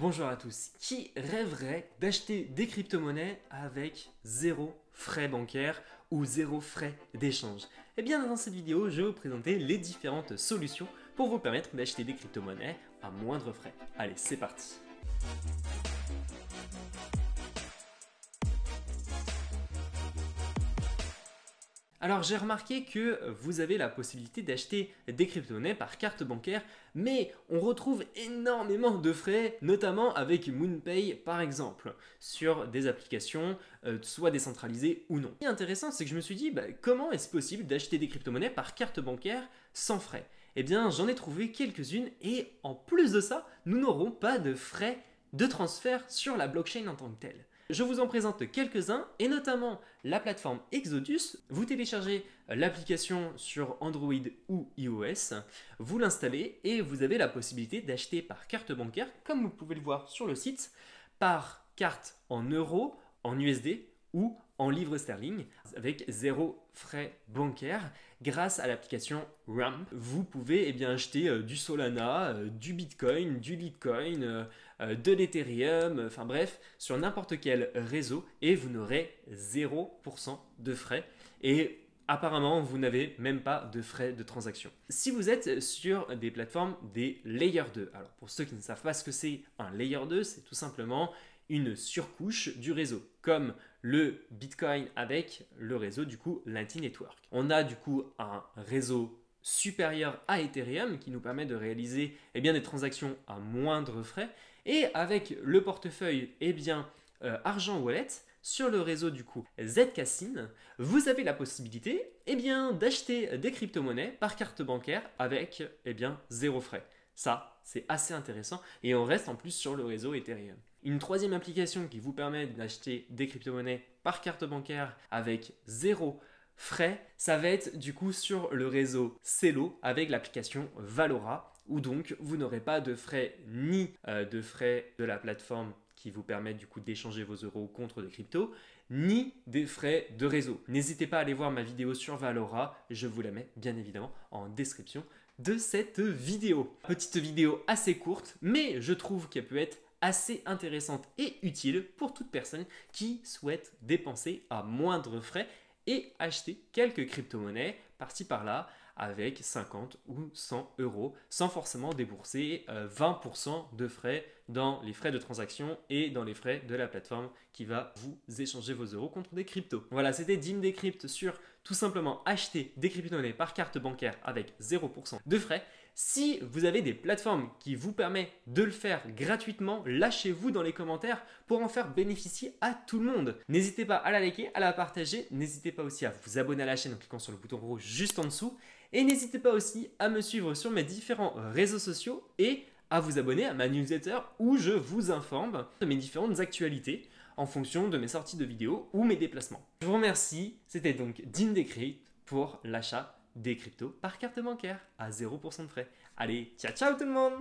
Bonjour à tous. Qui rêverait d'acheter des crypto-monnaies avec zéro frais bancaires ou zéro frais d'échange? Eh bien, dans cette vidéo, je vais vous présenter les différentes solutions pour vous permettre d'acheter des crypto-monnaies à moindre frais. Allez, c'est parti. Alors j'ai remarqué que vous avez la possibilité d'acheter des crypto-monnaies par carte bancaire, mais on retrouve énormément de frais, notamment avec MoonPay par exemple, sur des applications euh, soit décentralisées ou non. Ce qui est intéressant, c'est que je me suis dit, bah, comment est-ce possible d'acheter des crypto-monnaies par carte bancaire sans frais? Eh bien j'en ai trouvé quelques-unes et en plus de ça, nous n'aurons pas de frais de transfert sur la blockchain en tant que telle. Je vous en présente quelques-uns et notamment la plateforme Exodus. Vous téléchargez l'application sur Android ou iOS, vous l'installez et vous avez la possibilité d'acheter par carte bancaire, comme vous pouvez le voir sur le site, par carte en euros, en USD ou en livres sterling avec zéro frais bancaires grâce à l'application Ramp. Vous pouvez eh bien, acheter euh, du Solana, euh, du Bitcoin, du Litecoin, euh, de l'Ethereum, enfin bref, sur n'importe quel réseau et vous n'aurez 0% de frais. Et apparemment, vous n'avez même pas de frais de transaction. Si vous êtes sur des plateformes des Layer 2, alors pour ceux qui ne savent pas ce que c'est un Layer 2, c'est tout simplement une surcouche du réseau, comme le Bitcoin avec le réseau du coup Lightning Network. On a du coup un réseau supérieur à Ethereum qui nous permet de réaliser eh des transactions à moindre frais et avec le portefeuille eh euh, Argent Wallet sur le réseau du coup Zcasin, vous avez la possibilité eh d'acheter des crypto-monnaies par carte bancaire avec zéro frais. Ça, c'est assez intéressant et on reste en plus sur le réseau Ethereum. Une troisième application qui vous permet d'acheter des crypto-monnaies par carte bancaire avec zéro frais, ça va être du coup sur le réseau Celo avec l'application Valora où donc vous n'aurez pas de frais ni euh, de frais de la plateforme qui vous permettent du coup d'échanger vos euros contre des cryptos, ni des frais de réseau. N'hésitez pas à aller voir ma vidéo sur Valora, je vous la mets bien évidemment en description de cette vidéo. Petite vidéo assez courte, mais je trouve qu'elle peut être assez intéressante et utile pour toute personne qui souhaite dépenser à moindre frais et acheter quelques crypto-monnaies par-ci par-là avec 50 ou 100 euros sans forcément débourser 20% euh, de frais dans les frais de transaction et dans les frais de la plateforme qui va vous échanger vos euros contre des cryptos. Voilà, c'était Dim Decrypt sur tout simplement acheter des crypto-monnaies par carte bancaire avec 0% de frais. Si vous avez des plateformes qui vous permettent de le faire gratuitement, lâchez-vous dans les commentaires pour en faire bénéficier à tout le monde. N'hésitez pas à la liker, à la partager, n'hésitez pas aussi à vous abonner à la chaîne en cliquant sur le bouton rouge juste en dessous. Et n'hésitez pas aussi à me suivre sur mes différents réseaux sociaux et à vous abonner à ma newsletter où je vous informe de mes différentes actualités en fonction de mes sorties de vidéos ou mes déplacements. Je vous remercie, c'était donc Dean Decrypt pour l'achat des cryptos par carte bancaire à 0% de frais. Allez, ciao ciao tout le monde